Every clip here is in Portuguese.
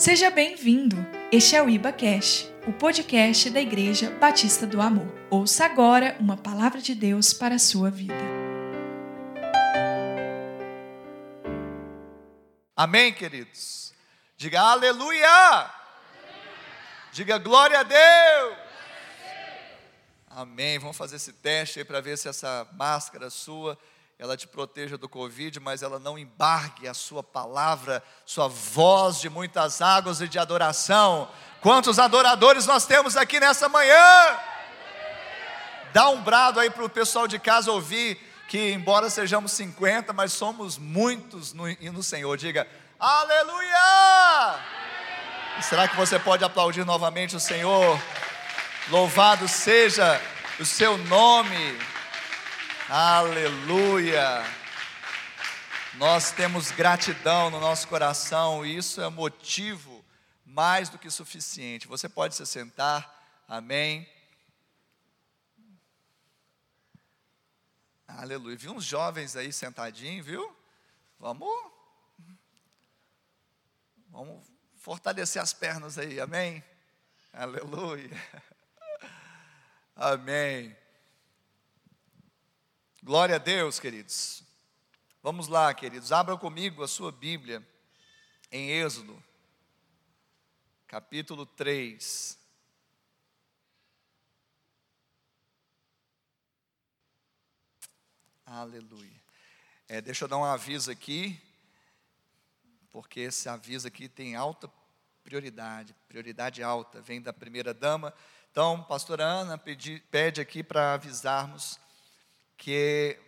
Seja bem-vindo. Este é o Iba Cash, o podcast da Igreja Batista do Amor. Ouça agora uma palavra de Deus para a sua vida. Amém, queridos. Diga aleluia. Diga glória a Deus. Amém. Vamos fazer esse teste aí para ver se essa máscara sua ela te proteja do Covid, mas ela não embargue a sua palavra, sua voz de muitas águas e de adoração. Quantos adoradores nós temos aqui nessa manhã? Dá um brado aí para o pessoal de casa ouvir que, embora sejamos 50, mas somos muitos no, no Senhor. Diga, aleluia! E será que você pode aplaudir novamente o Senhor? Louvado seja o seu nome. Aleluia! Nós temos gratidão no nosso coração e isso é motivo mais do que suficiente. Você pode se sentar, amém. Aleluia. Vi uns jovens aí sentadinhos, viu? Vamos. Vamos fortalecer as pernas aí, amém? Aleluia. Amém. Glória a Deus, queridos. Vamos lá, queridos. Abra comigo a sua Bíblia em Êxodo, capítulo 3. Aleluia. É, deixa eu dar um aviso aqui, porque esse aviso aqui tem alta prioridade, prioridade alta, vem da primeira dama. Então, pastora Ana pedi, pede aqui para avisarmos que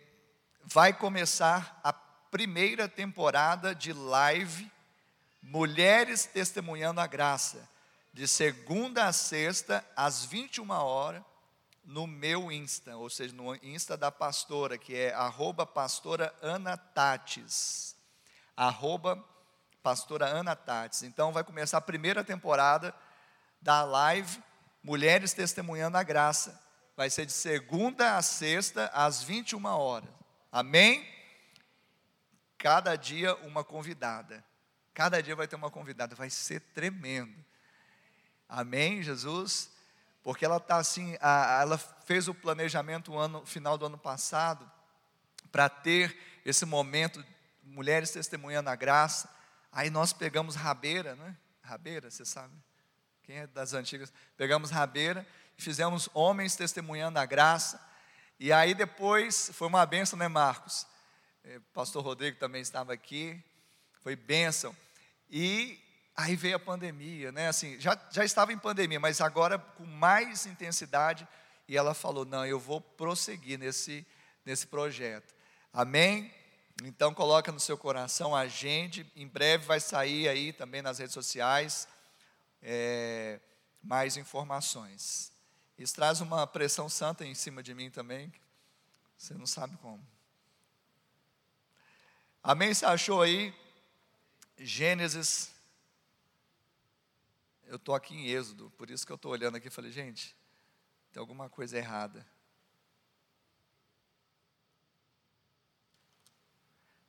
vai começar a primeira temporada de live Mulheres Testemunhando a Graça, de segunda a sexta, às 21 horas, no meu Insta, ou seja, no Insta da pastora, que é arroba pastora Ana Tates. Arroba pastora Ana Tates. Então vai começar a primeira temporada da live Mulheres Testemunhando a Graça vai ser de segunda a sexta, às 21 horas. Amém? Cada dia uma convidada. Cada dia vai ter uma convidada. Vai ser tremendo. Amém, Jesus? Porque ela está assim, a, ela fez o planejamento no ano, final do ano passado para ter esse momento, mulheres testemunhando a graça. Aí nós pegamos rabeira, né? Rabeira, você sabe? Quem é das antigas? Pegamos rabeira fizemos homens testemunhando a graça. E aí depois foi uma benção, né, Marcos? É, pastor Rodrigo também estava aqui, foi bênção. E aí veio a pandemia, né? Assim, já, já estava em pandemia, mas agora com mais intensidade. E ela falou: Não, eu vou prosseguir nesse, nesse projeto. Amém? Então coloca no seu coração, agende. Em breve vai sair aí também nas redes sociais é, mais informações. Isso traz uma pressão santa em cima de mim também. Você não sabe como. Amém? Você achou aí? Gênesis. Eu estou aqui em Êxodo, por isso que eu estou olhando aqui e falei, gente, tem alguma coisa errada.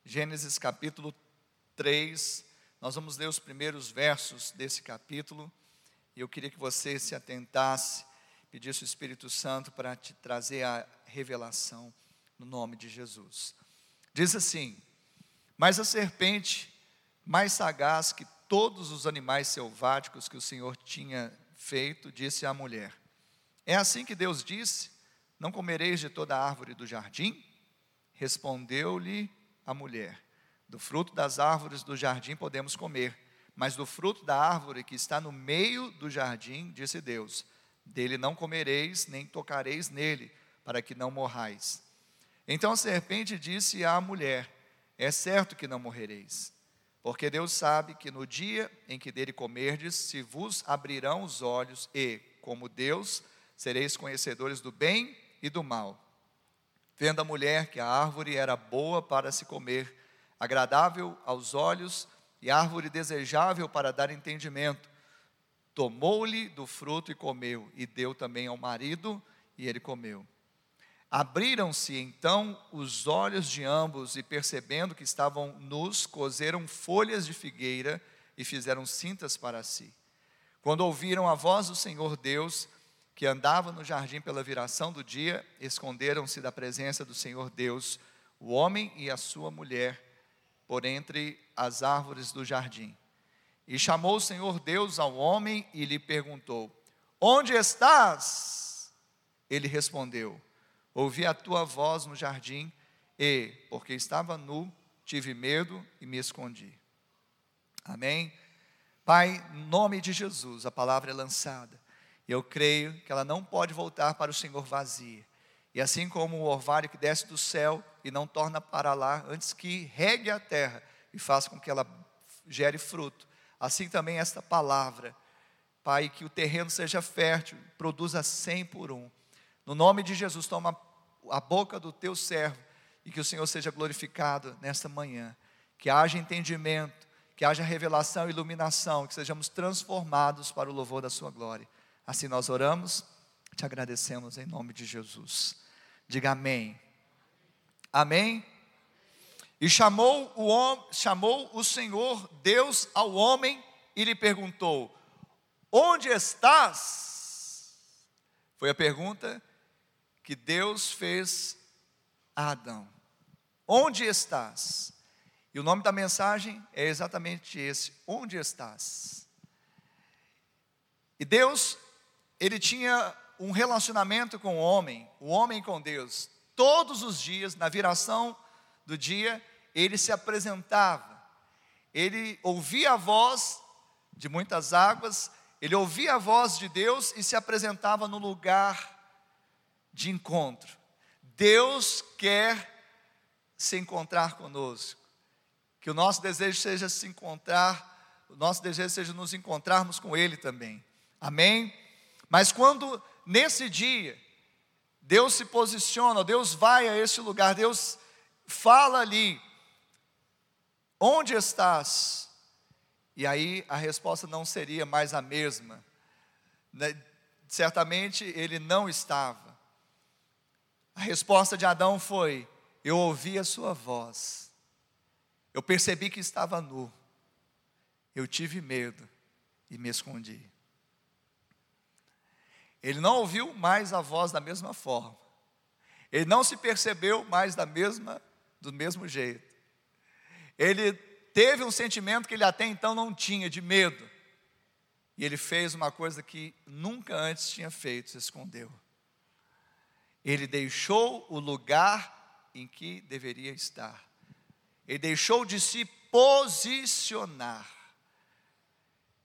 Gênesis capítulo 3, nós vamos ler os primeiros versos desse capítulo, e eu queria que você se atentasse pedisse o Espírito Santo para te trazer a revelação no nome de Jesus. Diz assim: Mas a serpente, mais sagaz que todos os animais selváticos que o Senhor tinha feito, disse à mulher: É assim que Deus disse: Não comereis de toda árvore do jardim? Respondeu-lhe a mulher: Do fruto das árvores do jardim podemos comer, mas do fruto da árvore que está no meio do jardim, disse Deus: dele não comereis, nem tocareis nele, para que não morrais. Então a serpente disse à mulher: É certo que não morrereis, porque Deus sabe que no dia em que dele comerdes, se vos abrirão os olhos, e, como Deus, sereis conhecedores do bem e do mal. Vendo a mulher que a árvore era boa para se comer, agradável aos olhos e árvore desejável para dar entendimento, tomou-lhe do fruto e comeu, e deu também ao marido, e ele comeu. Abriram-se então os olhos de ambos, e percebendo que estavam nus, coseram folhas de figueira, e fizeram cintas para si. Quando ouviram a voz do Senhor Deus, que andava no jardim pela viração do dia, esconderam-se da presença do Senhor Deus, o homem e a sua mulher, por entre as árvores do jardim. E chamou o Senhor Deus ao homem e lhe perguntou: Onde estás? Ele respondeu: Ouvi a tua voz no jardim e, porque estava nu, tive medo e me escondi. Amém? Pai, em nome de Jesus, a palavra é lançada. Eu creio que ela não pode voltar para o Senhor vazia. E assim como o orvalho que desce do céu e não torna para lá, antes que regue a terra e faça com que ela gere fruto, assim também esta palavra, Pai, que o terreno seja fértil, produza cem por um. No nome de Jesus, toma a boca do teu servo e que o Senhor seja glorificado nesta manhã. Que haja entendimento, que haja revelação e iluminação, que sejamos transformados para o louvor da Sua glória. Assim nós oramos, te agradecemos em nome de Jesus. Diga amém. Amém. E chamou o, chamou o Senhor Deus ao homem e lhe perguntou: Onde estás? Foi a pergunta que Deus fez a Adão: Onde estás? E o nome da mensagem é exatamente esse: Onde estás? E Deus, ele tinha um relacionamento com o homem, o homem com Deus. Todos os dias, na viração do dia, ele se apresentava. Ele ouvia a voz de muitas águas, ele ouvia a voz de Deus e se apresentava no lugar de encontro. Deus quer se encontrar conosco. Que o nosso desejo seja se encontrar, o nosso desejo seja nos encontrarmos com Ele também. Amém? Mas quando nesse dia Deus se posiciona, Deus vai a esse lugar, Deus fala ali, onde estás? E aí a resposta não seria mais a mesma. Né? Certamente ele não estava. A resposta de Adão foi: Eu ouvi a sua voz, eu percebi que estava nu, eu tive medo e me escondi. Ele não ouviu mais a voz da mesma forma, ele não se percebeu mais da mesma, do mesmo jeito. Ele teve um sentimento que ele até então não tinha, de medo. E ele fez uma coisa que nunca antes tinha feito, se escondeu. Ele deixou o lugar em que deveria estar. Ele deixou de se posicionar.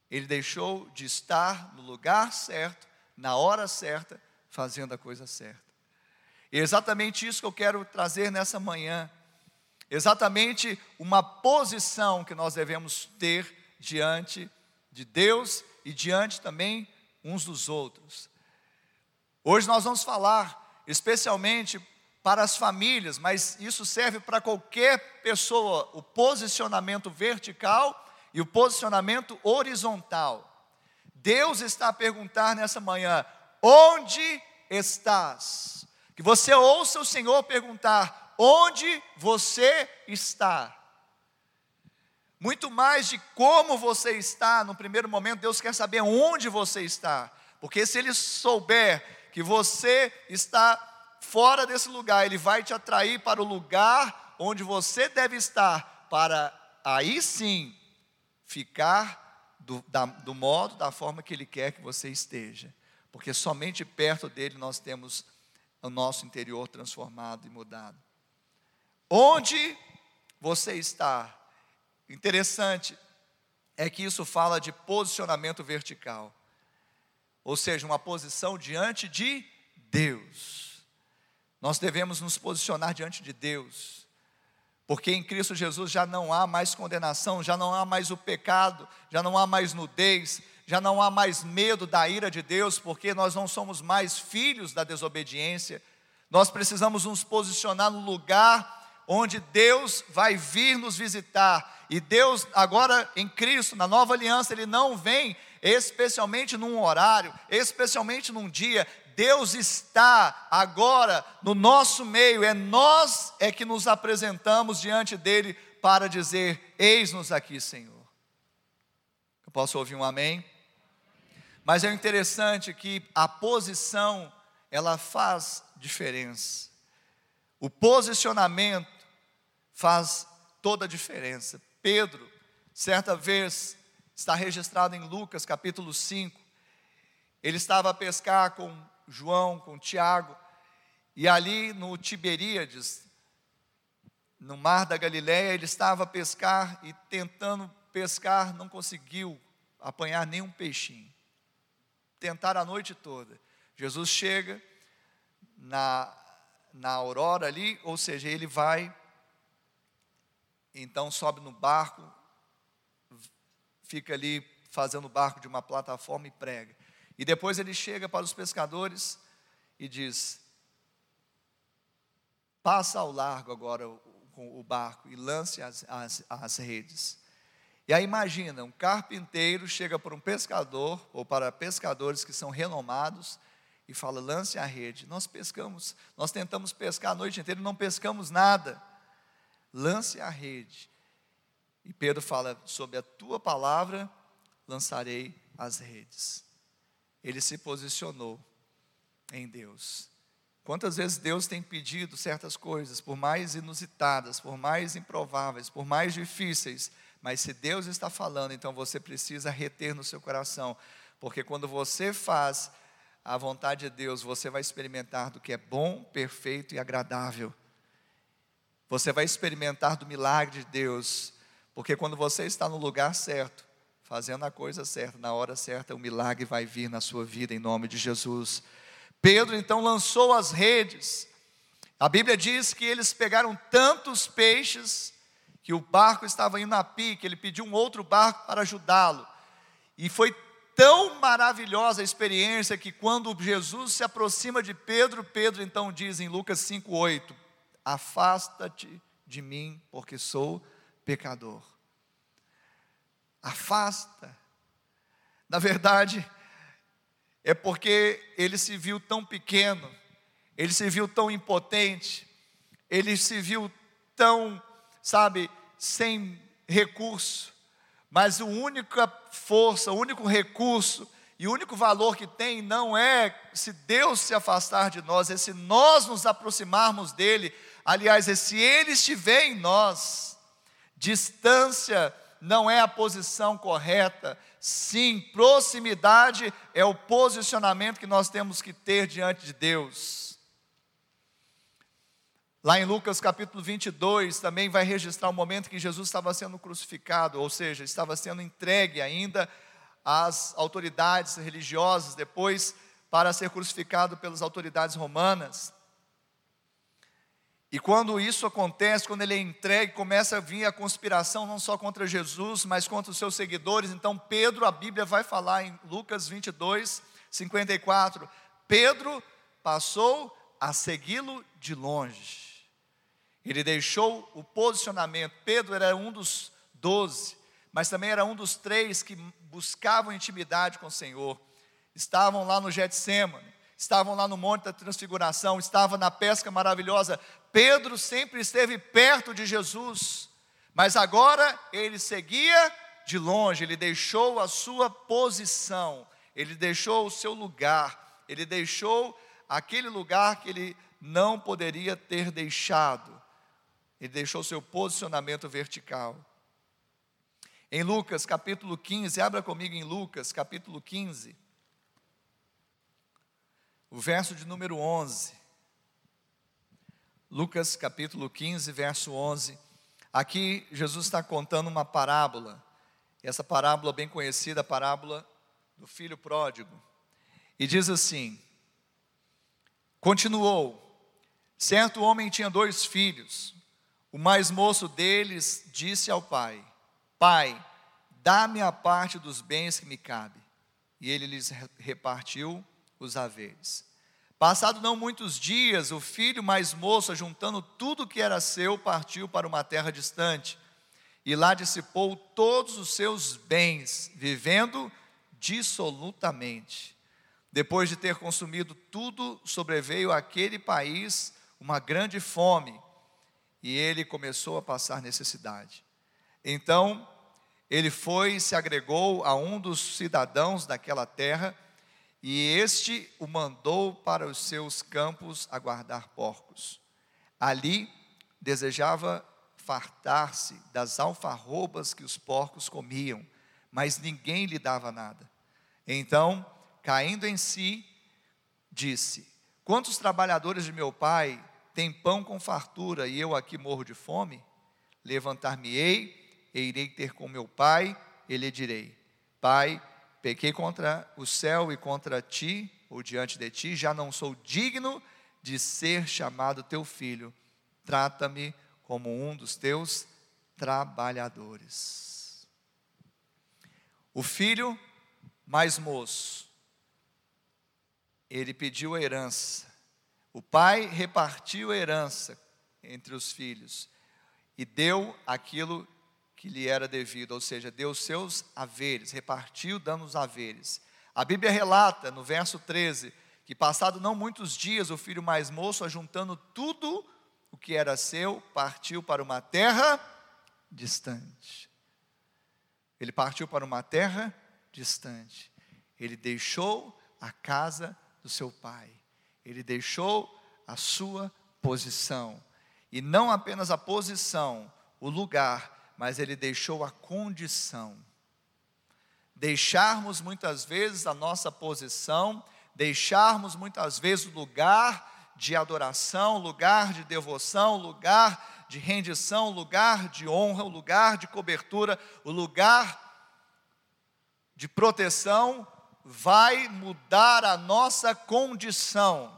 Ele deixou de estar no lugar certo, na hora certa, fazendo a coisa certa. E é exatamente isso que eu quero trazer nessa manhã. Exatamente uma posição que nós devemos ter diante de Deus e diante também uns dos outros. Hoje nós vamos falar especialmente para as famílias, mas isso serve para qualquer pessoa, o posicionamento vertical e o posicionamento horizontal. Deus está a perguntar nessa manhã: onde estás? Que você ouça o Senhor perguntar: onde você está? Muito mais de como você está, no primeiro momento, Deus quer saber onde você está, porque se Ele souber que você está fora desse lugar, ele vai te atrair para o lugar onde você deve estar, para aí sim ficar do, da, do modo, da forma que ele quer que você esteja, porque somente perto dele nós temos o nosso interior transformado e mudado. Onde você está? Interessante é que isso fala de posicionamento vertical ou seja, uma posição diante de Deus. Nós devemos nos posicionar diante de Deus, porque em Cristo Jesus já não há mais condenação, já não há mais o pecado, já não há mais nudez, já não há mais medo da ira de Deus, porque nós não somos mais filhos da desobediência. Nós precisamos nos posicionar no lugar onde Deus vai vir nos visitar. E Deus, agora em Cristo, na nova aliança, Ele não vem especialmente num horário, especialmente num dia. Deus está agora no nosso meio, é nós é que nos apresentamos diante dele para dizer: Eis-nos aqui, Senhor. Eu posso ouvir um amém? Mas é interessante que a posição, ela faz diferença. O posicionamento faz toda a diferença. Pedro, certa vez, está registrado em Lucas capítulo 5, ele estava a pescar com João, com Tiago, e ali no Tiberíades, no mar da Galiléia, ele estava a pescar e tentando pescar, não conseguiu apanhar nenhum peixinho. Tentaram a noite toda. Jesus chega na, na aurora ali, ou seja, ele vai, então sobe no barco, fica ali fazendo o barco de uma plataforma e prega. E depois ele chega para os pescadores e diz: Passa ao largo agora o barco e lance as, as, as redes. E aí imagina, um carpinteiro chega para um pescador, ou para pescadores que são renomados, e fala, lance a rede. Nós pescamos, nós tentamos pescar a noite inteira e não pescamos nada. Lance a rede. E Pedro fala, sob a tua palavra lançarei as redes ele se posicionou em Deus. Quantas vezes Deus tem pedido certas coisas, por mais inusitadas, por mais improváveis, por mais difíceis, mas se Deus está falando, então você precisa reter no seu coração, porque quando você faz a vontade de Deus, você vai experimentar do que é bom, perfeito e agradável. Você vai experimentar do milagre de Deus, porque quando você está no lugar certo, fazendo a coisa certa, na hora certa, o milagre vai vir na sua vida, em nome de Jesus. Pedro então lançou as redes. A Bíblia diz que eles pegaram tantos peixes que o barco estava indo a pique, ele pediu um outro barco para ajudá-lo. E foi tão maravilhosa a experiência que quando Jesus se aproxima de Pedro, Pedro então diz em Lucas 5:8: Afasta-te de mim, porque sou pecador afasta. Na verdade, é porque ele se viu tão pequeno, ele se viu tão impotente, ele se viu tão, sabe, sem recurso. Mas a única força, o único recurso e o único valor que tem não é se Deus se afastar de nós, é se nós nos aproximarmos dele. Aliás, se ele estiver em nós. Distância não é a posição correta. Sim, proximidade é o posicionamento que nós temos que ter diante de Deus. Lá em Lucas capítulo 22, também vai registrar o momento que Jesus estava sendo crucificado, ou seja, estava sendo entregue ainda às autoridades religiosas, depois para ser crucificado pelas autoridades romanas. E quando isso acontece, quando ele é entregue, começa a vir a conspiração não só contra Jesus, mas contra os seus seguidores. Então, Pedro, a Bíblia vai falar em Lucas 22, 54. Pedro passou a segui-lo de longe. Ele deixou o posicionamento. Pedro era um dos doze, mas também era um dos três que buscavam intimidade com o Senhor. Estavam lá no Getsemane estavam lá no Monte da Transfiguração, estavam na pesca maravilhosa. Pedro sempre esteve perto de Jesus, mas agora ele seguia de longe, ele deixou a sua posição, ele deixou o seu lugar, ele deixou aquele lugar que ele não poderia ter deixado, ele deixou seu posicionamento vertical. Em Lucas capítulo 15, abra comigo em Lucas capítulo 15 o verso de número 11. Lucas capítulo 15, verso 11. Aqui Jesus está contando uma parábola. Essa parábola bem conhecida, a parábola do filho pródigo. E diz assim: Continuou: Certo homem tinha dois filhos. O mais moço deles disse ao pai: Pai, dá-me a parte dos bens que me cabe. E ele lhes repartiu os haveres. Passado não muitos dias, o filho mais moço, juntando tudo que era seu, partiu para uma terra distante e lá dissipou todos os seus bens, vivendo dissolutamente. Depois de ter consumido tudo, sobreveio àquele país uma grande fome e ele começou a passar necessidade. Então ele foi e se agregou a um dos cidadãos daquela terra, e este o mandou para os seus campos a guardar porcos. Ali desejava fartar-se das alfarrobas que os porcos comiam, mas ninguém lhe dava nada. Então, caindo em si, disse: Quantos trabalhadores de meu pai têm pão com fartura e eu aqui morro de fome? Levantar-me-ei e irei ter com meu pai, e lhe direi: Pai, pequei contra o céu e contra ti, ou diante de ti, já não sou digno de ser chamado teu filho. Trata-me como um dos teus trabalhadores. O filho mais moço, ele pediu a herança. O pai repartiu a herança entre os filhos e deu aquilo que lhe era devido, ou seja, deu seus haveres, repartiu dando os haveres. A Bíblia relata no verso 13 que passado não muitos dias o filho mais moço, ajuntando tudo o que era seu, partiu para uma terra distante. Ele partiu para uma terra distante. Ele deixou a casa do seu pai. Ele deixou a sua posição. E não apenas a posição, o lugar, mas ele deixou a condição. Deixarmos muitas vezes a nossa posição, deixarmos muitas vezes o lugar de adoração, lugar de devoção, lugar de rendição, lugar de honra, o lugar de cobertura, o lugar de proteção, vai mudar a nossa condição.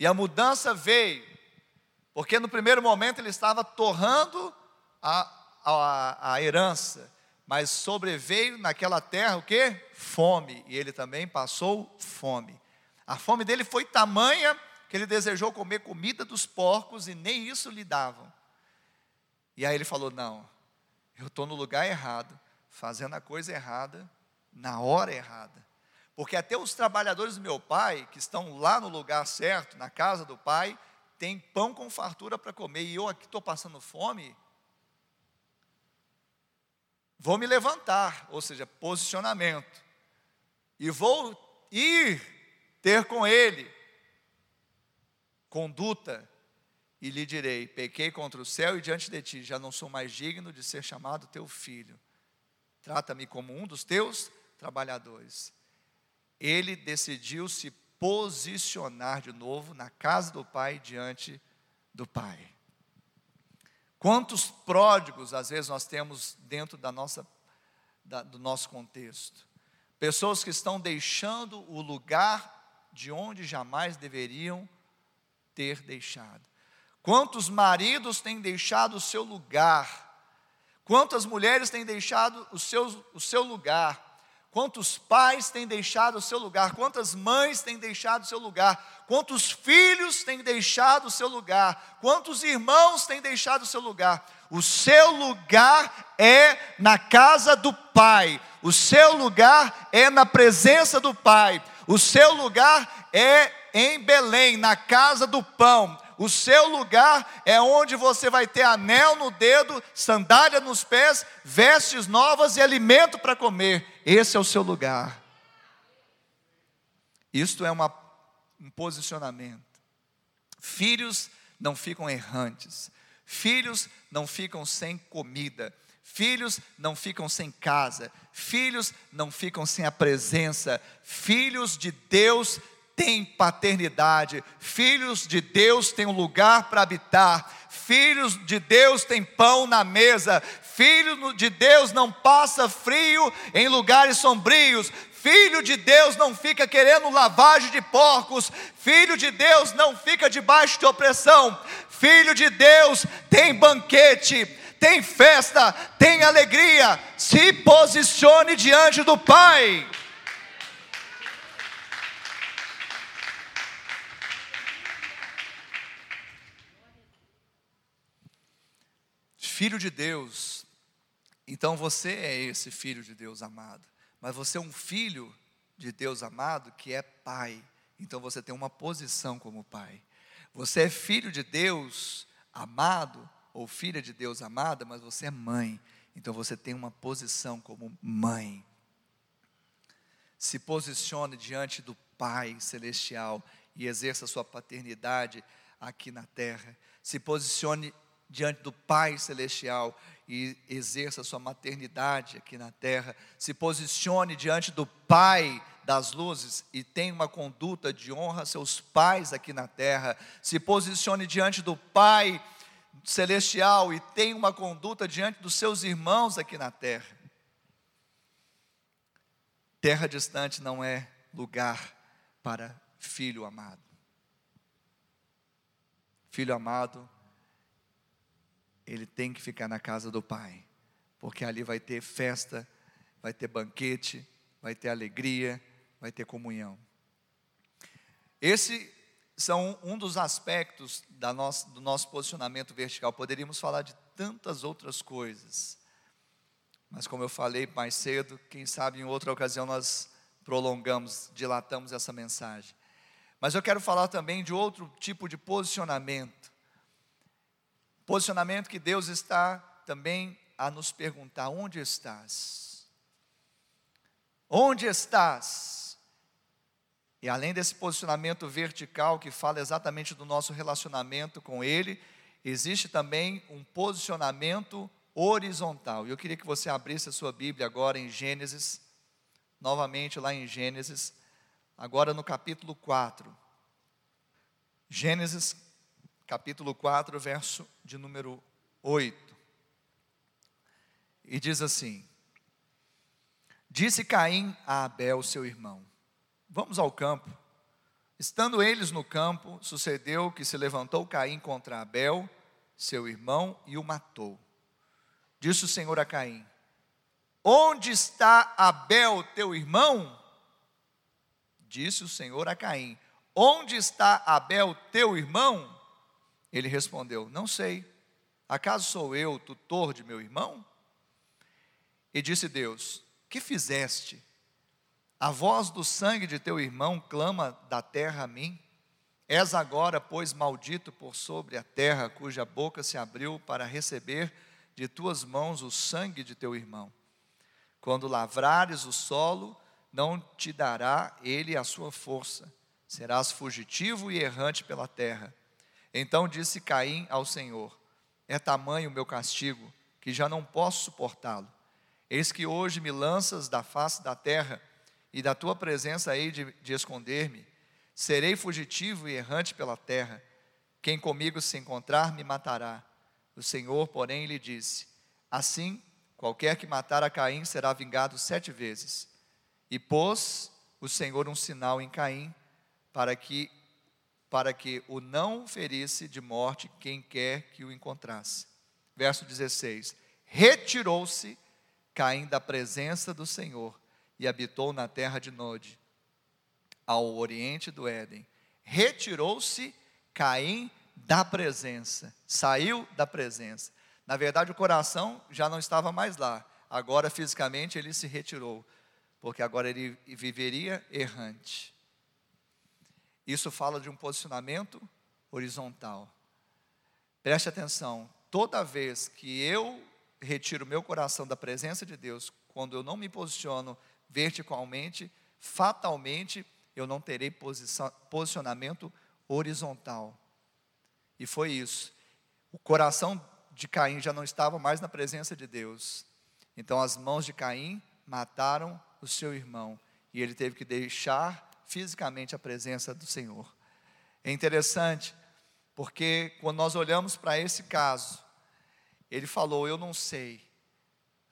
E a mudança veio, porque no primeiro momento ele estava torrando a, a, a herança, mas sobreveio naquela terra o que? Fome, e ele também passou fome. A fome dele foi tamanha que ele desejou comer comida dos porcos e nem isso lhe davam. E aí ele falou: Não, eu estou no lugar errado, fazendo a coisa errada, na hora errada. Porque até os trabalhadores do meu pai, que estão lá no lugar certo, na casa do pai, têm pão com fartura para comer, e eu aqui estou passando fome. Vou me levantar, ou seja, posicionamento, e vou ir ter com ele, conduta, e lhe direi: pequei contra o céu e diante de ti, já não sou mais digno de ser chamado teu filho. Trata-me como um dos teus trabalhadores. Ele decidiu se posicionar de novo na casa do pai diante do pai. Quantos pródigos às vezes nós temos dentro da nossa, da, do nosso contexto? Pessoas que estão deixando o lugar de onde jamais deveriam ter deixado. Quantos maridos têm deixado o seu lugar? Quantas mulheres têm deixado o seu, o seu lugar? Quantos pais têm deixado o seu lugar? Quantas mães têm deixado o seu lugar? Quantos filhos têm deixado o seu lugar? Quantos irmãos têm deixado o seu lugar? O seu lugar é na casa do Pai. O seu lugar é na presença do Pai. O seu lugar é em Belém, na casa do pão. O seu lugar é onde você vai ter anel no dedo, sandália nos pés, vestes novas e alimento para comer. Esse é o seu lugar. Isto é uma, um posicionamento. Filhos não ficam errantes. Filhos não ficam sem comida. Filhos não ficam sem casa. Filhos não ficam sem a presença. Filhos de Deus têm paternidade, filhos de Deus têm um lugar para habitar, filhos de Deus têm pão na mesa, filho de Deus não passa frio em lugares sombrios, Filho de Deus não fica querendo lavagem de porcos, filho de Deus não fica debaixo de opressão, filho de Deus tem banquete, tem festa, tem alegria. Se posicione diante do Pai. filho de Deus, então você é esse filho de Deus amado. Mas você é um filho de Deus amado que é pai. Então você tem uma posição como pai. Você é filho de Deus amado ou filha de Deus amada, mas você é mãe. Então você tem uma posição como mãe. Se posicione diante do Pai Celestial e exerça sua paternidade aqui na terra. Se posicione diante do Pai Celestial e exerça sua maternidade aqui na terra. Se posicione diante do Pai das luzes e tenha uma conduta de honra a seus pais aqui na terra. Se posicione diante do Pai Celestial e tenha uma conduta diante dos seus irmãos aqui na terra. Terra distante não é lugar para filho amado. Filho amado ele tem que ficar na casa do Pai, porque ali vai ter festa, vai ter banquete, vai ter alegria, vai ter comunhão. Esse são um dos aspectos nossa, do nosso posicionamento vertical. Poderíamos falar de tantas outras coisas, mas como eu falei mais cedo, quem sabe em outra ocasião nós prolongamos, dilatamos essa mensagem. Mas eu quero falar também de outro tipo de posicionamento Posicionamento que Deus está também a nos perguntar: onde estás? Onde estás? E além desse posicionamento vertical que fala exatamente do nosso relacionamento com Ele, existe também um posicionamento horizontal. E eu queria que você abrisse a sua Bíblia agora em Gênesis, novamente lá em Gênesis, agora no capítulo 4. Gênesis capítulo 4, verso de número 8. E diz assim: Disse Caim a Abel, seu irmão: Vamos ao campo. Estando eles no campo, sucedeu que se levantou Caim contra Abel, seu irmão, e o matou. Disse o Senhor a Caim: Onde está Abel, teu irmão? Disse o Senhor a Caim: Onde está Abel, teu irmão? Ele respondeu: Não sei. Acaso sou eu tutor de meu irmão? E disse Deus: Que fizeste? A voz do sangue de teu irmão clama da terra a mim. És agora, pois, maldito por sobre a terra, cuja boca se abriu para receber de tuas mãos o sangue de teu irmão. Quando lavrares o solo, não te dará ele a sua força. Serás fugitivo e errante pela terra então disse Caim ao Senhor: É tamanho o meu castigo, que já não posso suportá-lo. Eis que hoje me lanças da face da terra, e da tua presença hei de, de esconder-me. Serei fugitivo e errante pela terra. Quem comigo se encontrar me matará. O Senhor, porém, lhe disse: Assim, qualquer que matar a Caim será vingado sete vezes. E pôs o Senhor um sinal em Caim, para que para que o não ferisse de morte quem quer que o encontrasse. Verso 16: Retirou-se Caim da presença do Senhor e habitou na terra de Nod, ao oriente do Éden. Retirou-se Caim da presença, saiu da presença. Na verdade, o coração já não estava mais lá, agora fisicamente ele se retirou, porque agora ele viveria errante. Isso fala de um posicionamento horizontal. Preste atenção, toda vez que eu retiro meu coração da presença de Deus, quando eu não me posiciono verticalmente, fatalmente eu não terei posicionamento horizontal. E foi isso. O coração de Caim já não estava mais na presença de Deus. Então as mãos de Caim mataram o seu irmão e ele teve que deixar fisicamente a presença do Senhor. É interessante, porque quando nós olhamos para esse caso, ele falou: Eu não sei.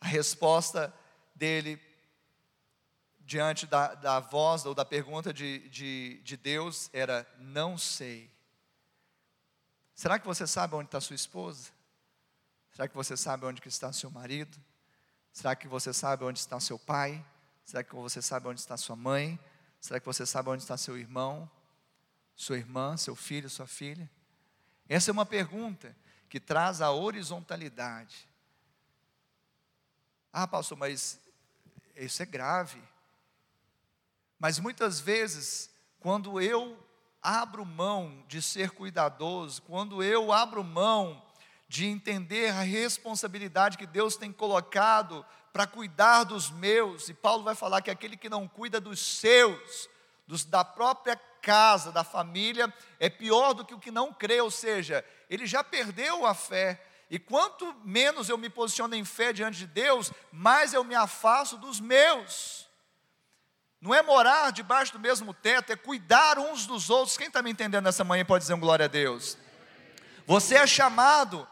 A resposta dele, diante da, da voz ou da pergunta de, de, de Deus, era: Não sei. Será que você sabe onde está sua esposa? Será que você sabe onde está seu marido? Será que você sabe onde está seu pai? Será que você sabe onde está sua mãe? Será que você sabe onde está seu irmão, sua irmã, seu filho, sua filha? Essa é uma pergunta que traz a horizontalidade. Ah, pastor, mas isso é grave. Mas muitas vezes, quando eu abro mão de ser cuidadoso, quando eu abro mão de entender a responsabilidade que Deus tem colocado para cuidar dos meus. E Paulo vai falar que aquele que não cuida dos seus, dos, da própria casa, da família, é pior do que o que não crê, ou seja, ele já perdeu a fé. E quanto menos eu me posiciono em fé diante de Deus, mais eu me afasto dos meus. Não é morar debaixo do mesmo teto, é cuidar uns dos outros. Quem está me entendendo nessa manhã pode dizer um glória a Deus. Você é chamado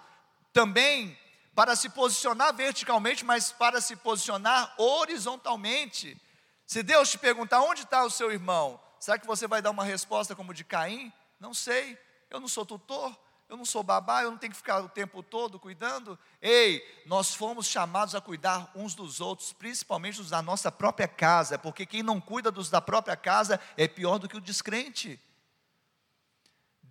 também para se posicionar verticalmente, mas para se posicionar horizontalmente. Se Deus te perguntar onde está o seu irmão, será que você vai dar uma resposta como de Caim? Não sei, eu não sou tutor, eu não sou babá, eu não tenho que ficar o tempo todo cuidando. Ei, nós fomos chamados a cuidar uns dos outros, principalmente os da nossa própria casa, porque quem não cuida dos da própria casa é pior do que o descrente.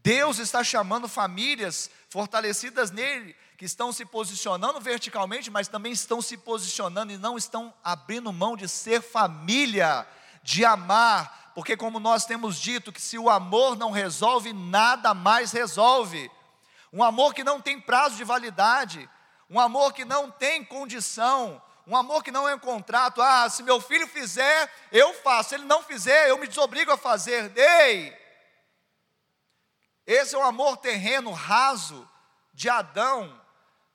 Deus está chamando famílias fortalecidas nele, que estão se posicionando verticalmente, mas também estão se posicionando e não estão abrindo mão de ser família, de amar, porque, como nós temos dito, que se o amor não resolve, nada mais resolve. Um amor que não tem prazo de validade, um amor que não tem condição, um amor que não é um contrato. Ah, se meu filho fizer, eu faço, se ele não fizer, eu me desobrigo a fazer. Ei! Esse é o amor terreno, raso, de Adão.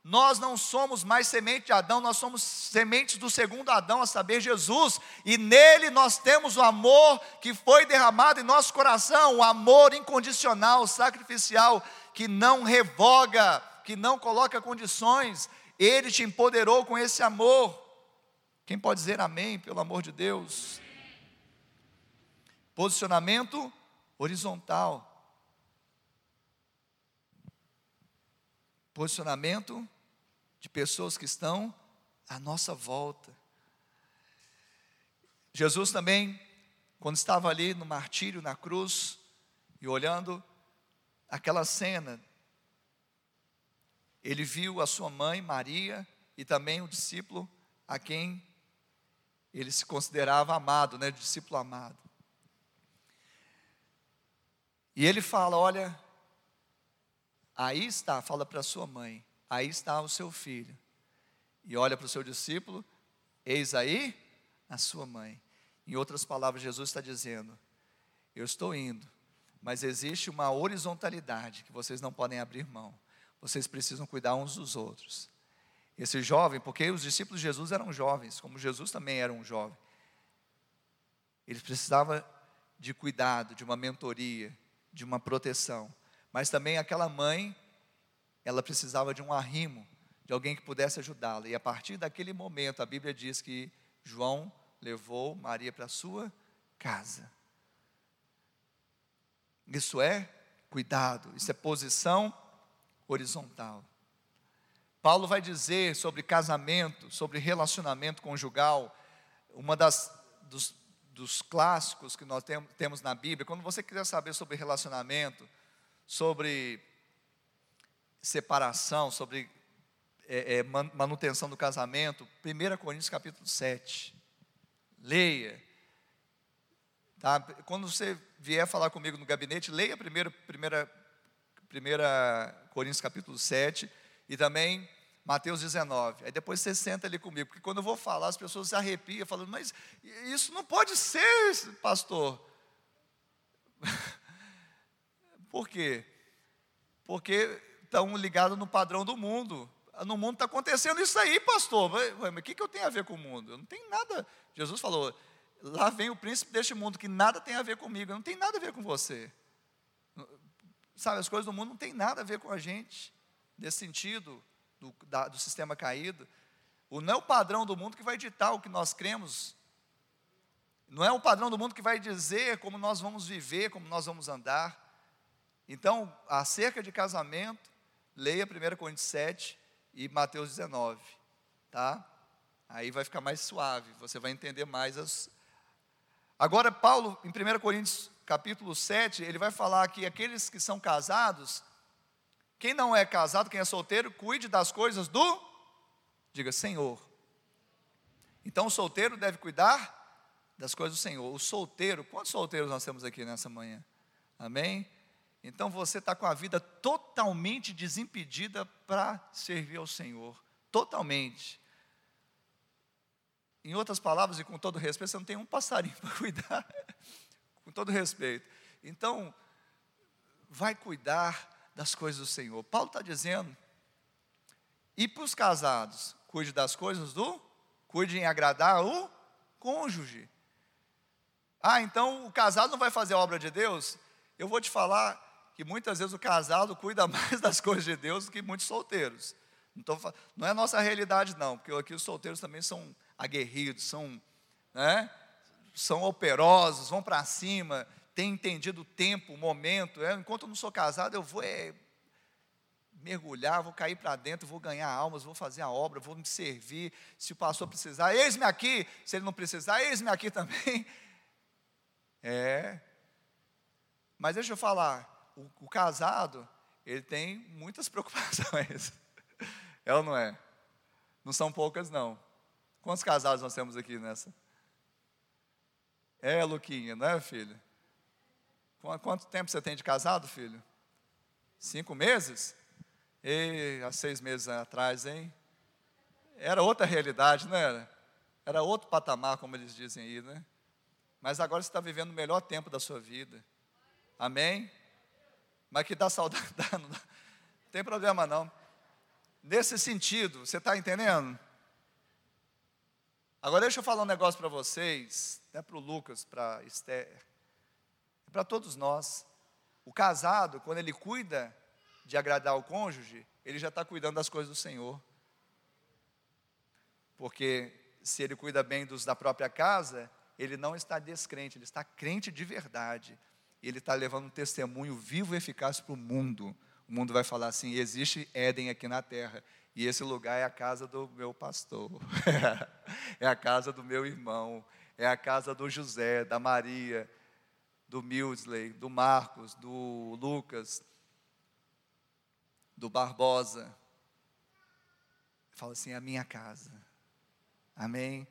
Nós não somos mais semente de Adão, nós somos sementes do segundo Adão, a saber, Jesus, e nele nós temos o amor que foi derramado em nosso coração, o amor incondicional, sacrificial, que não revoga, que não coloca condições, ele te empoderou com esse amor. Quem pode dizer amém, pelo amor de Deus? Posicionamento horizontal. Posicionamento de pessoas que estão à nossa volta. Jesus também, quando estava ali no martírio, na cruz, e olhando aquela cena, ele viu a sua mãe, Maria, e também o discípulo a quem ele se considerava amado, né, discípulo amado. E ele fala: Olha, Aí está, fala para sua mãe, aí está o seu filho. E olha para o seu discípulo, eis aí a sua mãe. Em outras palavras, Jesus está dizendo: Eu estou indo, mas existe uma horizontalidade que vocês não podem abrir mão. Vocês precisam cuidar uns dos outros. Esse jovem, porque os discípulos de Jesus eram jovens, como Jesus também era um jovem. Ele precisava de cuidado, de uma mentoria, de uma proteção. Mas também aquela mãe, ela precisava de um arrimo, de alguém que pudesse ajudá-la. E a partir daquele momento, a Bíblia diz que João levou Maria para sua casa. Isso é cuidado, isso é posição horizontal. Paulo vai dizer sobre casamento, sobre relacionamento conjugal, uma das dos, dos clássicos que nós temos na Bíblia. Quando você quiser saber sobre relacionamento, sobre separação, sobre é, é, manutenção do casamento, 1 Coríntios capítulo 7. Leia. Tá? Quando você vier falar comigo no gabinete, leia primeiro 1 Coríntios capítulo 7 e também Mateus 19. Aí depois você senta ali comigo, porque quando eu vou falar, as pessoas se arrepiam, falando, mas isso não pode ser, pastor. Por quê? Porque estão ligados no padrão do mundo. No mundo está acontecendo isso aí, pastor. Mas o que, que eu tenho a ver com o mundo? Eu não tem nada. Jesus falou: lá vem o príncipe deste mundo, que nada tem a ver comigo. Não tem nada a ver com você. Sabe, as coisas do mundo não tem nada a ver com a gente, nesse sentido, do, da, do sistema caído. O, não é o padrão do mundo que vai ditar o que nós cremos. Não é o padrão do mundo que vai dizer como nós vamos viver, como nós vamos andar. Então, acerca de casamento, leia 1 Coríntios 7 e Mateus 19, tá? Aí vai ficar mais suave, você vai entender mais as. Agora, Paulo, em 1 Coríntios capítulo 7, ele vai falar que aqueles que são casados, quem não é casado, quem é solteiro, cuide das coisas do, diga, Senhor. Então, o solteiro deve cuidar das coisas do Senhor. O solteiro, quantos solteiros nós temos aqui nessa manhã? Amém? Então você está com a vida totalmente desimpedida para servir ao Senhor. Totalmente. Em outras palavras, e com todo respeito, você não tem um passarinho para cuidar. com todo respeito. Então, vai cuidar das coisas do Senhor. Paulo está dizendo, e para os casados, cuide das coisas do, cuide em agradar o cônjuge. Ah, então o casado não vai fazer a obra de Deus? Eu vou te falar que muitas vezes o casado cuida mais das coisas de Deus do que muitos solteiros. Tô, não é a nossa realidade, não, porque aqui os solteiros também são aguerridos, são, né, são operosos, vão para cima, têm entendido o tempo, o momento. É, enquanto eu não sou casado, eu vou é, mergulhar, vou cair para dentro, vou ganhar almas, vou fazer a obra, vou me servir. Se o pastor precisar, eis-me aqui. Se ele não precisar, eis-me aqui também. É. Mas deixa eu falar, o, o casado, ele tem muitas preocupações. É ou não é? Não são poucas, não. Quantos casados nós temos aqui nessa? É, Luquinha, não é, filho? Quanto tempo você tem de casado, filho? Cinco meses? E há seis meses atrás, hein? Era outra realidade, não era? Era outro patamar, como eles dizem aí, né? Mas agora você está vivendo o melhor tempo da sua vida. Amém? Mas que dá saudade, não, não tem problema não. Nesse sentido, você está entendendo? Agora deixa eu falar um negócio para vocês, até para o Lucas, para Esther, para todos nós. O casado, quando ele cuida de agradar o cônjuge, ele já está cuidando das coisas do Senhor. Porque se ele cuida bem dos da própria casa, ele não está descrente, ele está crente de verdade. Ele está levando um testemunho vivo e eficaz para o mundo. O mundo vai falar assim: existe Éden aqui na terra. E esse lugar é a casa do meu pastor, é a casa do meu irmão, é a casa do José, da Maria, do Milsley, do Marcos, do Lucas, do Barbosa. Fala assim: é a minha casa. Amém?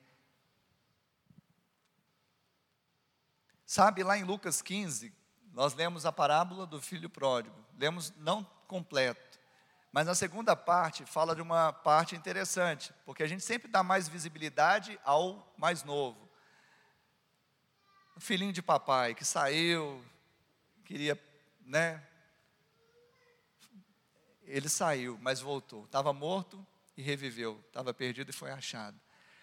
Sabe, lá em Lucas 15, nós lemos a parábola do filho pródigo. Lemos não completo. Mas na segunda parte fala de uma parte interessante, porque a gente sempre dá mais visibilidade ao mais novo. O filhinho de papai que saiu, queria, né? Ele saiu, mas voltou. Estava morto e reviveu. Estava perdido e foi achado.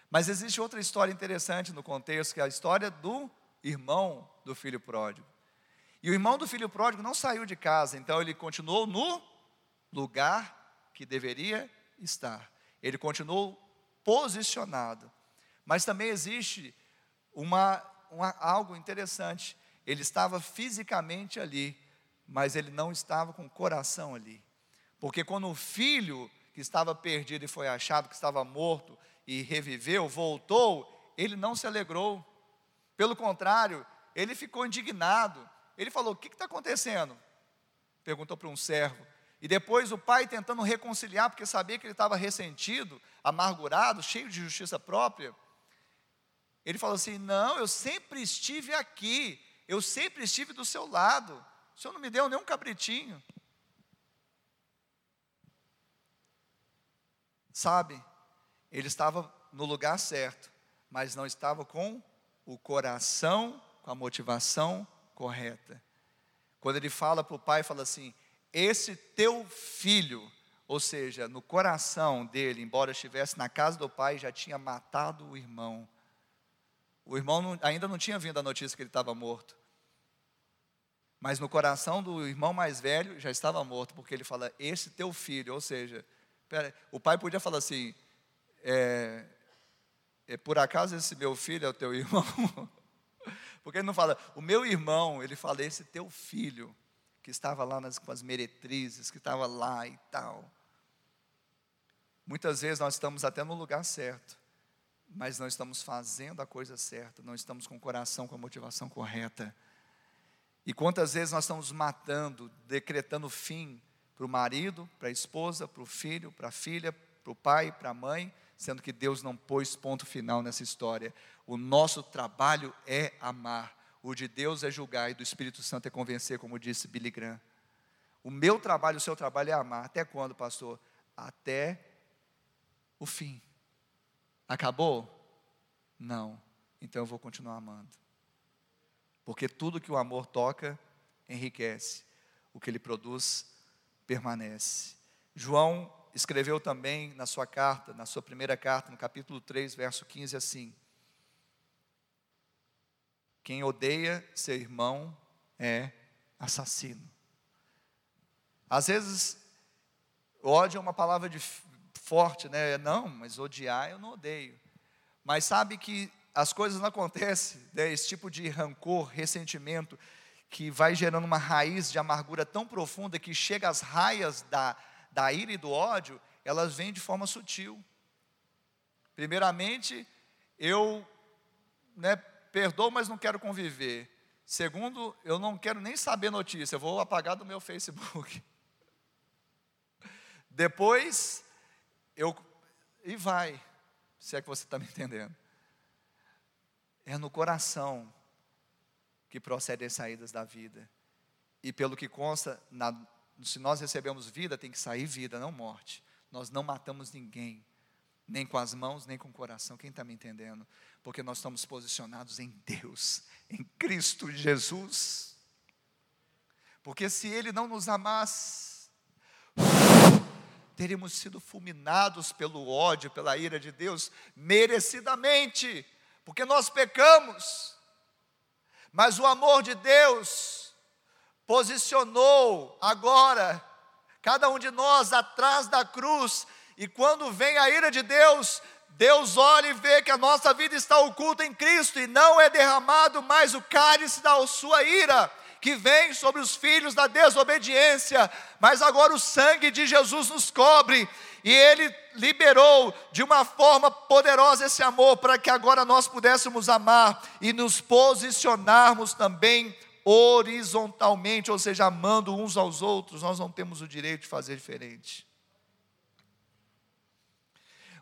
Mas existe outra história interessante no contexto, que é a história do irmão do filho pródigo. E o irmão do filho pródigo não saiu de casa, então ele continuou no lugar que deveria estar. Ele continuou posicionado. Mas também existe uma, uma, algo interessante. Ele estava fisicamente ali, mas ele não estava com o coração ali. Porque quando o filho que estava perdido e foi achado, que estava morto e reviveu, voltou, ele não se alegrou. Pelo contrário, ele ficou indignado. Ele falou: O que está acontecendo? Perguntou para um servo. E depois o pai tentando reconciliar, porque sabia que ele estava ressentido, amargurado, cheio de justiça própria. Ele falou assim: Não, eu sempre estive aqui, eu sempre estive do seu lado. O senhor não me deu nem um cabritinho. Sabe, ele estava no lugar certo, mas não estava com o coração com a motivação correta. Quando ele fala para o pai, fala assim: esse teu filho, ou seja, no coração dele, embora estivesse na casa do pai, já tinha matado o irmão. O irmão não, ainda não tinha vindo a notícia que ele estava morto. Mas no coração do irmão mais velho já estava morto, porque ele fala, esse teu filho, ou seja, pera, o pai podia falar assim, é, é, por acaso esse meu filho é o teu irmão? Porque ele não fala, o meu irmão, ele fala, esse teu filho, que estava lá nas, com as meretrizes, que estava lá e tal. Muitas vezes nós estamos até no lugar certo, mas não estamos fazendo a coisa certa, não estamos com o coração, com a motivação correta. E quantas vezes nós estamos matando, decretando fim para o marido, para a esposa, para o filho, para a filha, para o pai, para a mãe, sendo que Deus não pôs ponto final nessa história. O nosso trabalho é amar, o de Deus é julgar e do Espírito Santo é convencer, como disse Billy Graham. O meu trabalho, o seu trabalho é amar. Até quando, pastor? Até o fim. Acabou? Não. Então eu vou continuar amando. Porque tudo que o amor toca enriquece. O que ele produz permanece. João escreveu também na sua carta, na sua primeira carta, no capítulo 3, verso 15, assim: Quem odeia seu irmão é assassino. Às vezes, ódio é uma palavra de, forte, né? Não, mas odiar eu não odeio. Mas sabe que as coisas não acontecem, né? esse tipo de rancor, ressentimento, que vai gerando uma raiz de amargura tão profunda que chega às raias da, da ira e do ódio, elas vêm de forma sutil. Primeiramente, eu né, perdoo, mas não quero conviver. Segundo, eu não quero nem saber notícia, eu vou apagar do meu Facebook. Depois, eu. E vai, se é que você está me entendendo. É no coração que procedem as saídas da vida. E pelo que consta, na, se nós recebemos vida, tem que sair vida, não morte. Nós não matamos ninguém, nem com as mãos, nem com o coração. Quem está me entendendo? Porque nós estamos posicionados em Deus, em Cristo Jesus. Porque se Ele não nos amasse, teríamos sido fulminados pelo ódio, pela ira de Deus, merecidamente, porque nós pecamos. Mas o amor de Deus posicionou agora cada um de nós atrás da cruz, e quando vem a ira de Deus, Deus olha e vê que a nossa vida está oculta em Cristo e não é derramado mais o cálice da sua ira que vem sobre os filhos da desobediência, mas agora o sangue de Jesus nos cobre, e Ele liberou de uma forma poderosa esse amor, para que agora nós pudéssemos amar e nos posicionarmos também horizontalmente, ou seja, amando uns aos outros, nós não temos o direito de fazer diferente.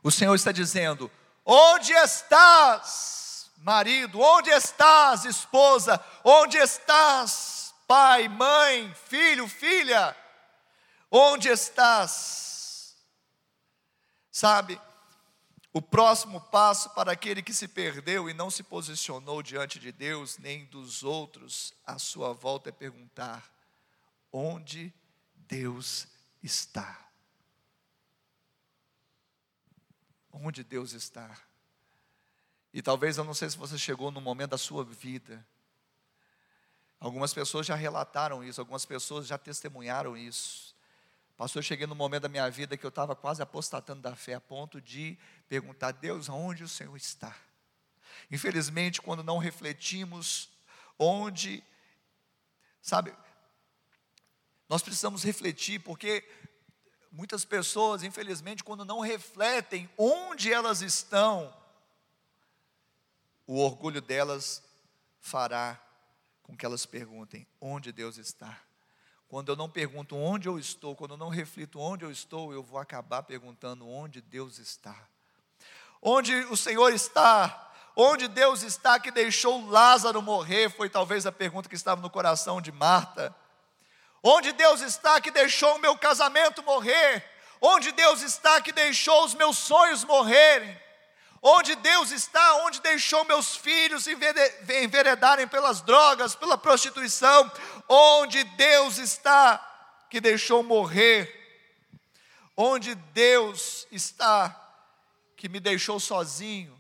O Senhor está dizendo: onde estás? marido? Onde estás, esposa? Onde estás, pai, mãe, filho, filha? Onde estás? Sabe, o próximo passo para aquele que se perdeu e não se posicionou diante de Deus nem dos outros à sua volta é perguntar: onde Deus está? Onde Deus está? E talvez eu não sei se você chegou no momento da sua vida. Algumas pessoas já relataram isso, algumas pessoas já testemunharam isso. Pastor, eu cheguei no momento da minha vida que eu estava quase apostatando da fé, a ponto de perguntar: Deus, aonde o Senhor está? Infelizmente, quando não refletimos onde, sabe, nós precisamos refletir, porque muitas pessoas, infelizmente, quando não refletem onde elas estão, o orgulho delas fará com que elas perguntem: onde Deus está? Quando eu não pergunto onde eu estou, quando eu não reflito onde eu estou, eu vou acabar perguntando onde Deus está. Onde o Senhor está? Onde Deus está que deixou Lázaro morrer? Foi talvez a pergunta que estava no coração de Marta. Onde Deus está que deixou o meu casamento morrer? Onde Deus está que deixou os meus sonhos morrerem? Onde Deus está, onde deixou meus filhos enveredarem pelas drogas, pela prostituição, onde Deus está, que deixou morrer, onde Deus está, que me deixou sozinho.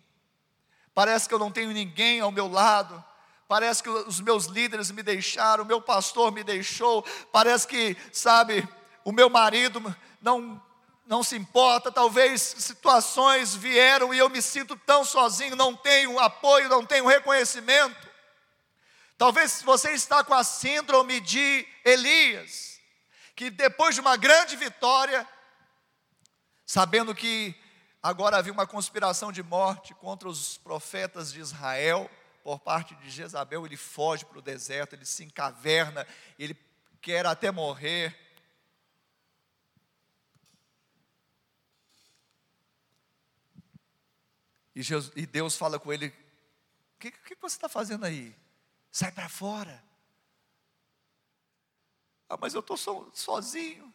Parece que eu não tenho ninguém ao meu lado, parece que os meus líderes me deixaram, o meu pastor me deixou, parece que, sabe, o meu marido não não se importa, talvez situações vieram e eu me sinto tão sozinho, não tenho apoio, não tenho reconhecimento. Talvez você está com a síndrome de Elias, que depois de uma grande vitória, sabendo que agora havia uma conspiração de morte contra os profetas de Israel, por parte de Jezabel, ele foge para o deserto, ele se encaverna, ele quer até morrer. E, Jesus, e Deus fala com ele: O que, que você está fazendo aí? Sai para fora. Ah, mas eu estou so, sozinho.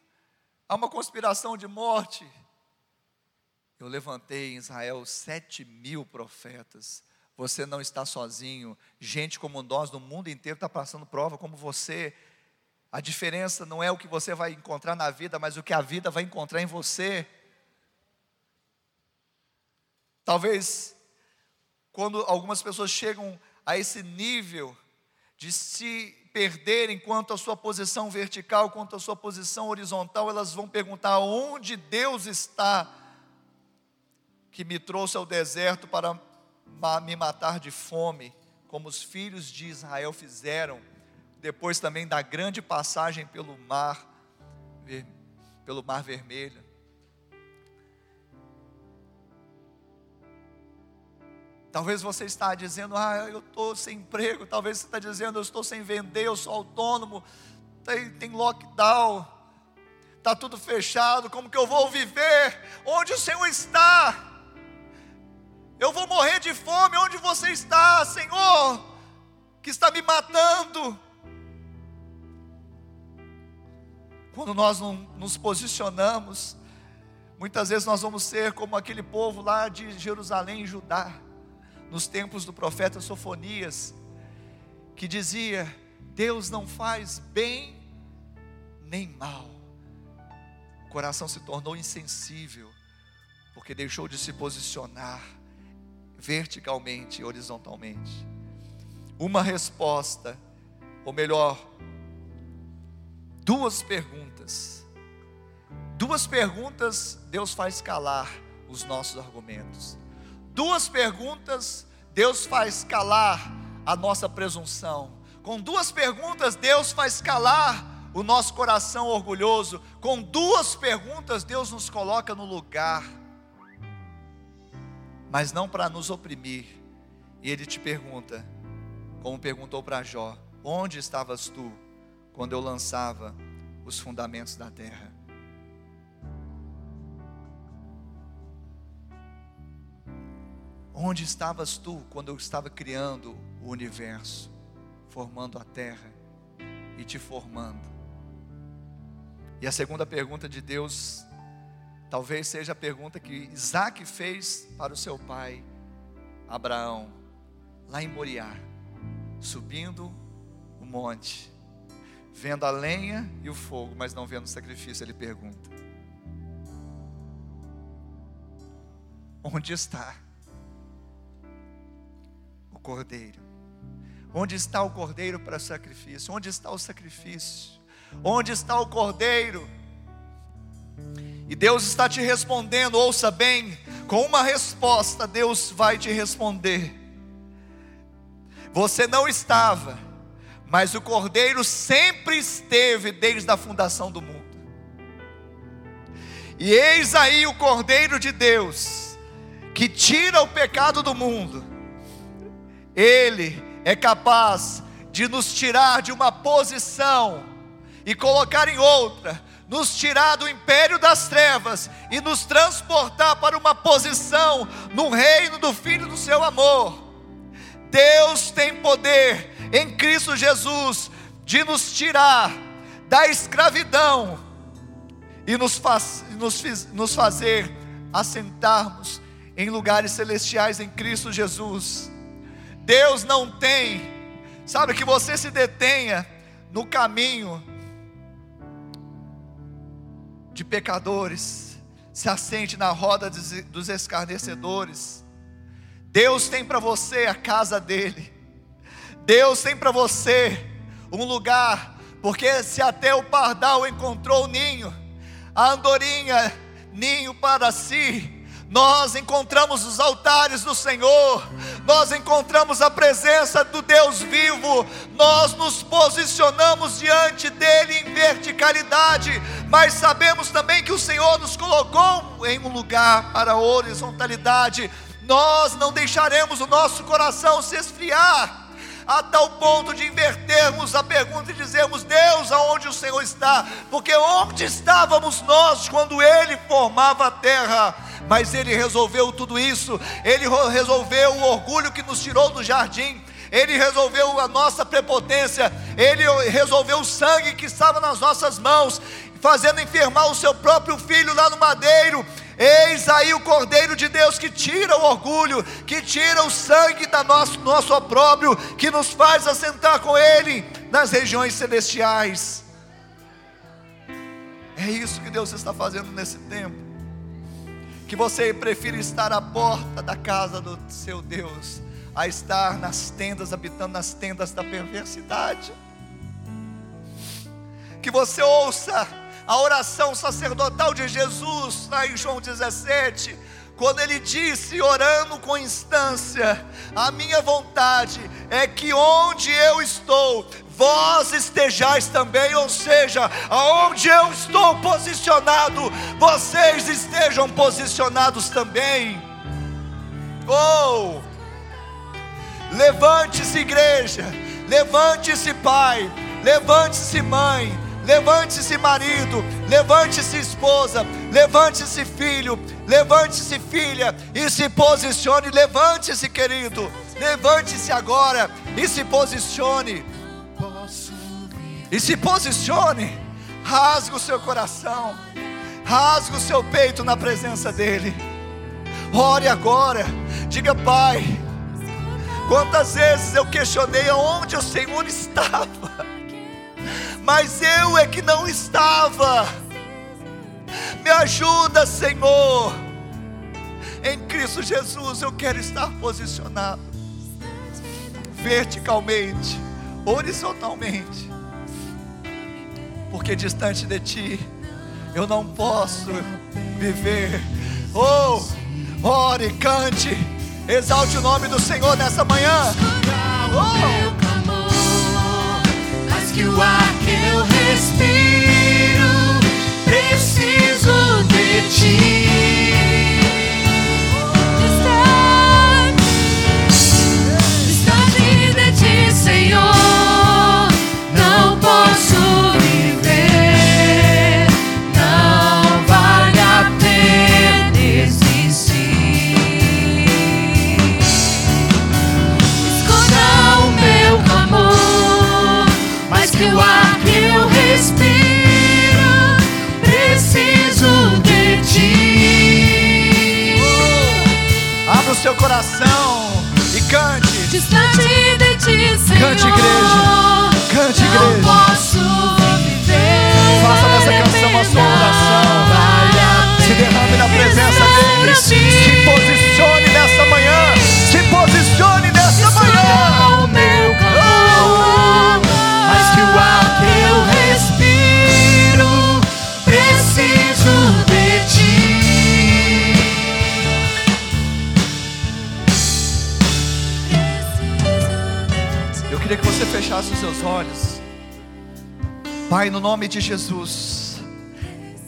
Há uma conspiração de morte. Eu levantei em Israel sete mil profetas. Você não está sozinho. Gente como nós no mundo inteiro está passando prova como você. A diferença não é o que você vai encontrar na vida, mas o que a vida vai encontrar em você. Talvez quando algumas pessoas chegam a esse nível de se perderem quanto à sua posição vertical, quanto à sua posição horizontal, elas vão perguntar: onde Deus está que me trouxe ao deserto para me matar de fome, como os filhos de Israel fizeram, depois também da grande passagem pelo mar, pelo mar vermelho. Talvez você está dizendo, ah, eu estou sem emprego. Talvez você está dizendo, eu estou sem vender, eu sou autônomo. Tem, tem lockdown, está tudo fechado. Como que eu vou viver? Onde o Senhor está? Eu vou morrer de fome. Onde você está, Senhor? Que está me matando. Quando nós não nos posicionamos, muitas vezes nós vamos ser como aquele povo lá de Jerusalém, Judá nos tempos do profeta Sofonias, que dizia: Deus não faz bem nem mal. O coração se tornou insensível, porque deixou de se posicionar verticalmente e horizontalmente. Uma resposta, ou melhor, duas perguntas. Duas perguntas Deus faz calar os nossos argumentos duas perguntas, Deus faz calar a nossa presunção. Com duas perguntas, Deus faz calar o nosso coração orgulhoso. Com duas perguntas, Deus nos coloca no lugar, mas não para nos oprimir. E Ele te pergunta, como perguntou para Jó: Onde estavas tu quando eu lançava os fundamentos da terra? Onde estavas tu quando eu estava criando o universo, formando a terra e te formando? E a segunda pergunta de Deus, talvez seja a pergunta que Isaac fez para o seu pai, Abraão, lá em Moriá, subindo o monte, vendo a lenha e o fogo, mas não vendo o sacrifício, ele pergunta: Onde está? cordeiro? Onde está o cordeiro para o sacrifício? Onde está o sacrifício? Onde está o cordeiro? E Deus está te respondendo, ouça bem, com uma resposta, Deus vai te responder. Você não estava, mas o cordeiro sempre esteve desde a fundação do mundo. E eis aí o cordeiro de Deus, que tira o pecado do mundo ele é capaz de nos tirar de uma posição e colocar em outra, nos tirar do império das trevas e nos transportar para uma posição no reino do Filho do seu amor. Deus tem poder em Cristo Jesus de nos tirar da escravidão e nos, faz, nos, nos fazer assentarmos em lugares celestiais em Cristo Jesus. Deus não tem, sabe, que você se detenha no caminho de pecadores, se assente na roda dos escarnecedores. Deus tem para você a casa dele, Deus tem para você um lugar, porque se até o pardal encontrou o ninho, a andorinha ninho para si, nós encontramos os altares do Senhor, nós encontramos a presença do Deus vivo, nós nos posicionamos diante dele em verticalidade, mas sabemos também que o Senhor nos colocou em um lugar para horizontalidade. Nós não deixaremos o nosso coração se esfriar a tal ponto de invertermos a pergunta e dizermos: Deus, aonde o Senhor está? Porque onde estávamos nós quando Ele formava a terra? Mas Ele resolveu tudo isso, Ele resolveu o orgulho que nos tirou do jardim, Ele resolveu a nossa prepotência, Ele resolveu o sangue que estava nas nossas mãos, fazendo enfermar o seu próprio filho lá no madeiro. Eis aí o Cordeiro de Deus que tira o orgulho, que tira o sangue da nosso, nosso opróbrio, que nos faz assentar com Ele nas regiões celestiais. É isso que Deus está fazendo nesse tempo. Que você prefira estar à porta da casa do seu Deus, a estar nas tendas, habitando nas tendas da perversidade. Que você ouça a oração sacerdotal de Jesus, lá em João 17, quando ele disse, orando com instância: A minha vontade é que onde eu estou, vós estejais também, ou seja, aonde eu estou posicionado, vocês estejam posicionados também. Oh! Levante-se, igreja, levante-se, pai, levante-se, mãe, levante-se, marido, levante-se, esposa, levante-se, filho, levante-se, filha, e se posicione. Levante-se, querido, levante-se agora e se posicione. E se posicione, rasgue o seu coração, rasgue o seu peito na presença dEle. Ore agora, diga, Pai. Quantas vezes eu questionei aonde o Senhor estava, mas eu é que não estava. Me ajuda, Senhor. Em Cristo Jesus eu quero estar posicionado verticalmente, horizontalmente porque distante de ti eu não posso viver. Oh, ore, cante, exalte o nome do Senhor nessa manhã. Oh. Mas que o ar que eu respiro, preciso de ti. Abra o seu coração e cante. Distante de ti, Senhor. Cante, igreja. Cante, Não igreja. posso viver. Faça dessa canção a sua oração. Vale a Se derrame na presença dele. Se posicione fechasse os seus olhos. Pai, no nome de Jesus,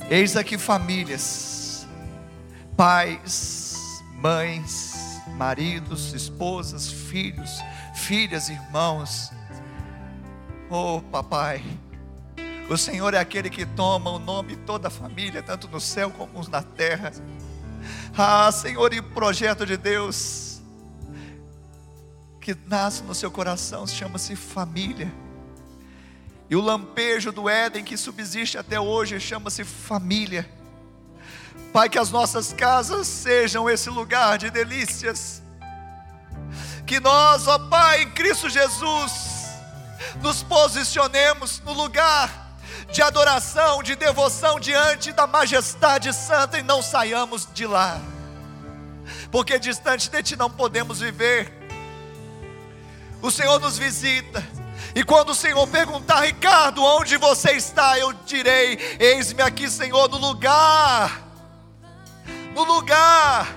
eis aqui famílias, pais, mães, maridos, esposas, filhos, filhas, irmãos. Oh, papai, o Senhor é aquele que toma o nome de toda a família, tanto no céu como na terra. Ah, Senhor, e projeto de Deus que nasce no seu coração chama-se família. E o lampejo do Éden que subsiste até hoje chama-se família. Pai, que as nossas casas sejam esse lugar de delícias. Que nós, ó Pai, em Cristo Jesus, nos posicionemos no lugar de adoração, de devoção diante da majestade santa e não saiamos de lá. Porque distante de Ti não podemos viver o Senhor nos visita. E quando o Senhor perguntar, Ricardo, onde você está? Eu direi: Eis-me aqui, Senhor, no lugar, no lugar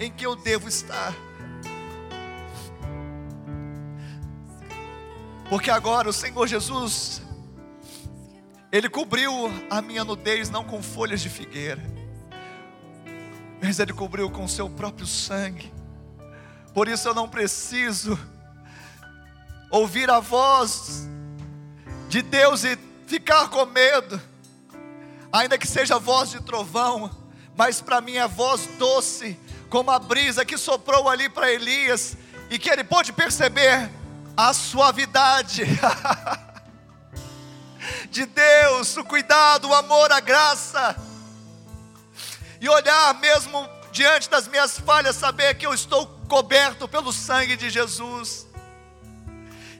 em que eu devo estar. Porque agora o Senhor Jesus, Ele cobriu a minha nudez não com folhas de figueira, mas Ele cobriu com o seu próprio sangue. Por isso eu não preciso ouvir a voz de Deus e ficar com medo, ainda que seja voz de trovão, mas para mim é voz doce, como a brisa que soprou ali para Elias, e que ele pôde perceber a suavidade de Deus, o cuidado, o amor, a graça, e olhar mesmo diante das minhas falhas, saber que eu estou coberto pelo sangue de Jesus,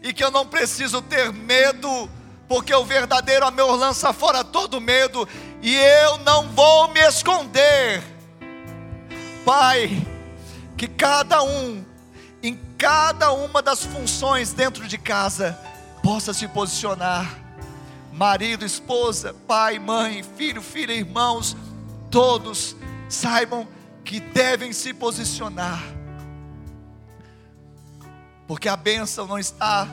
e que eu não preciso ter medo, porque o verdadeiro amor lança fora todo medo, e eu não vou me esconder. Pai, que cada um, em cada uma das funções dentro de casa, possa se posicionar. Marido, esposa, pai, mãe, filho, filha, irmãos, todos saibam que devem se posicionar, porque a bênção não está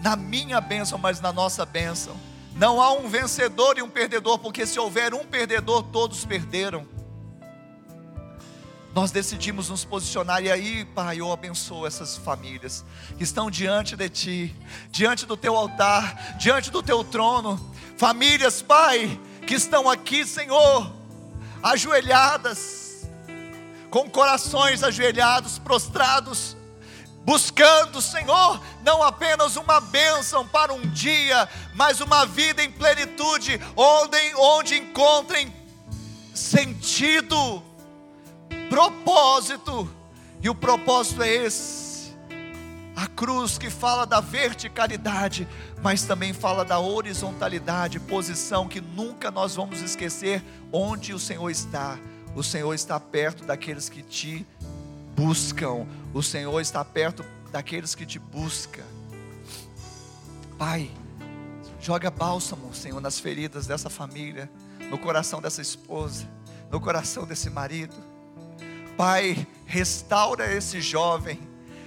na minha bênção, mas na nossa bênção. Não há um vencedor e um perdedor, porque se houver um perdedor, todos perderam. Nós decidimos nos posicionar, e aí, Pai, eu abençoo essas famílias que estão diante de Ti, diante do Teu altar, diante do Teu trono. Famílias, Pai, que estão aqui, Senhor, ajoelhadas, com corações ajoelhados, prostrados, buscando, Senhor, não apenas uma bênção para um dia, mas uma vida em plenitude, onde, onde encontrem sentido propósito, e o propósito é esse. A cruz que fala da verticalidade, mas também fala da horizontalidade, posição que nunca nós vamos esquecer onde o Senhor está. O Senhor está perto daqueles que te buscam. O Senhor está perto daqueles que te buscam. Pai, joga bálsamo, Senhor, nas feridas dessa família, no coração dessa esposa, no coração desse marido Pai, restaura esse jovem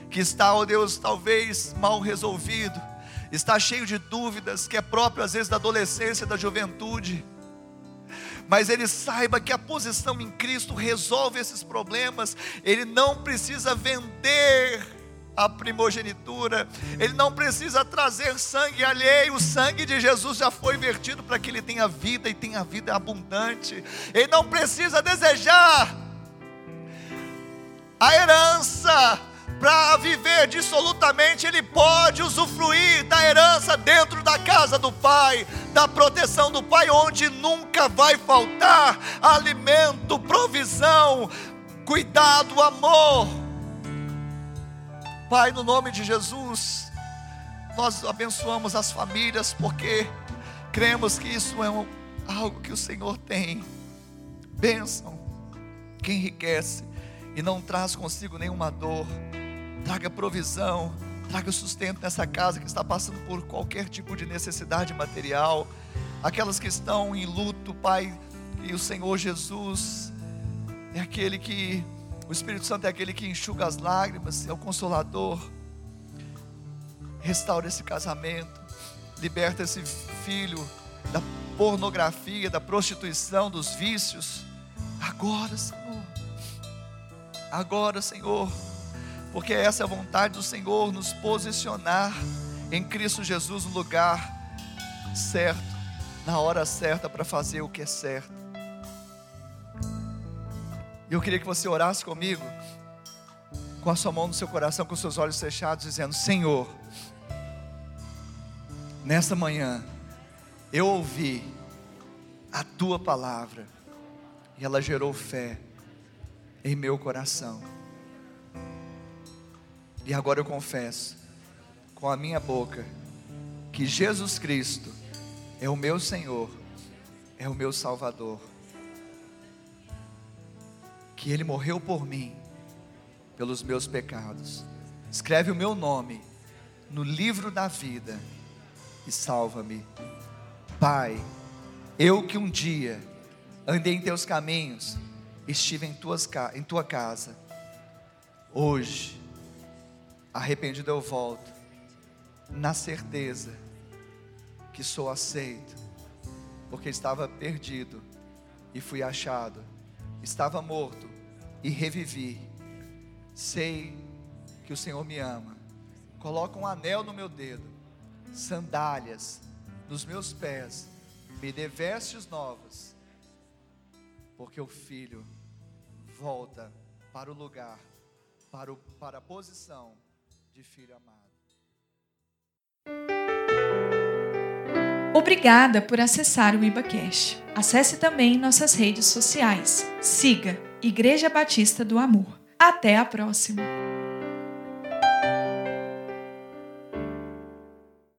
que está, oh Deus, talvez mal resolvido, está cheio de dúvidas, que é próprio às vezes da adolescência, da juventude. Mas ele saiba que a posição em Cristo resolve esses problemas. Ele não precisa vender a primogenitura, ele não precisa trazer sangue alheio, o sangue de Jesus já foi vertido para que ele tenha vida e tenha vida abundante. Ele não precisa desejar a herança para viver dissolutamente, ele pode usufruir da herança dentro da casa do Pai, da proteção do Pai, onde nunca vai faltar alimento, provisão, cuidado, amor. Pai, no nome de Jesus, nós abençoamos as famílias, porque cremos que isso é um, algo que o Senhor tem. Bênção que enriquece e não traz consigo nenhuma dor. Traga provisão, traga sustento nessa casa que está passando por qualquer tipo de necessidade material. Aquelas que estão em luto, Pai, e o Senhor Jesus é aquele que, o Espírito Santo é aquele que enxuga as lágrimas, é o consolador. Restaura esse casamento, liberta esse filho da pornografia, da prostituição, dos vícios. Agora, Senhor agora, Senhor, porque essa é a vontade do Senhor, nos posicionar em Cristo Jesus no lugar certo, na hora certa para fazer o que é certo. E eu queria que você orasse comigo, com a sua mão no seu coração, com os seus olhos fechados, dizendo: Senhor, nesta manhã, eu ouvi a tua palavra, e ela gerou fé em meu coração. E agora eu confesso com a minha boca que Jesus Cristo é o meu Senhor, é o meu Salvador. Que Ele morreu por mim, pelos meus pecados. Escreve o meu nome no livro da vida e salva-me. Pai, eu que um dia andei em teus caminhos, estive em, tuas, em tua casa, hoje, arrependido eu volto, na certeza que sou aceito, porque estava perdido e fui achado, estava morto e revivi. Sei que o Senhor me ama. Coloca um anel no meu dedo, sandálias nos meus pés, me dê vestes novas, porque o filho volta para o lugar, para, o, para a posição de filho amado. Obrigada por acessar o IbaCast. Acesse também nossas redes sociais. Siga Igreja Batista do Amor. Até a próxima!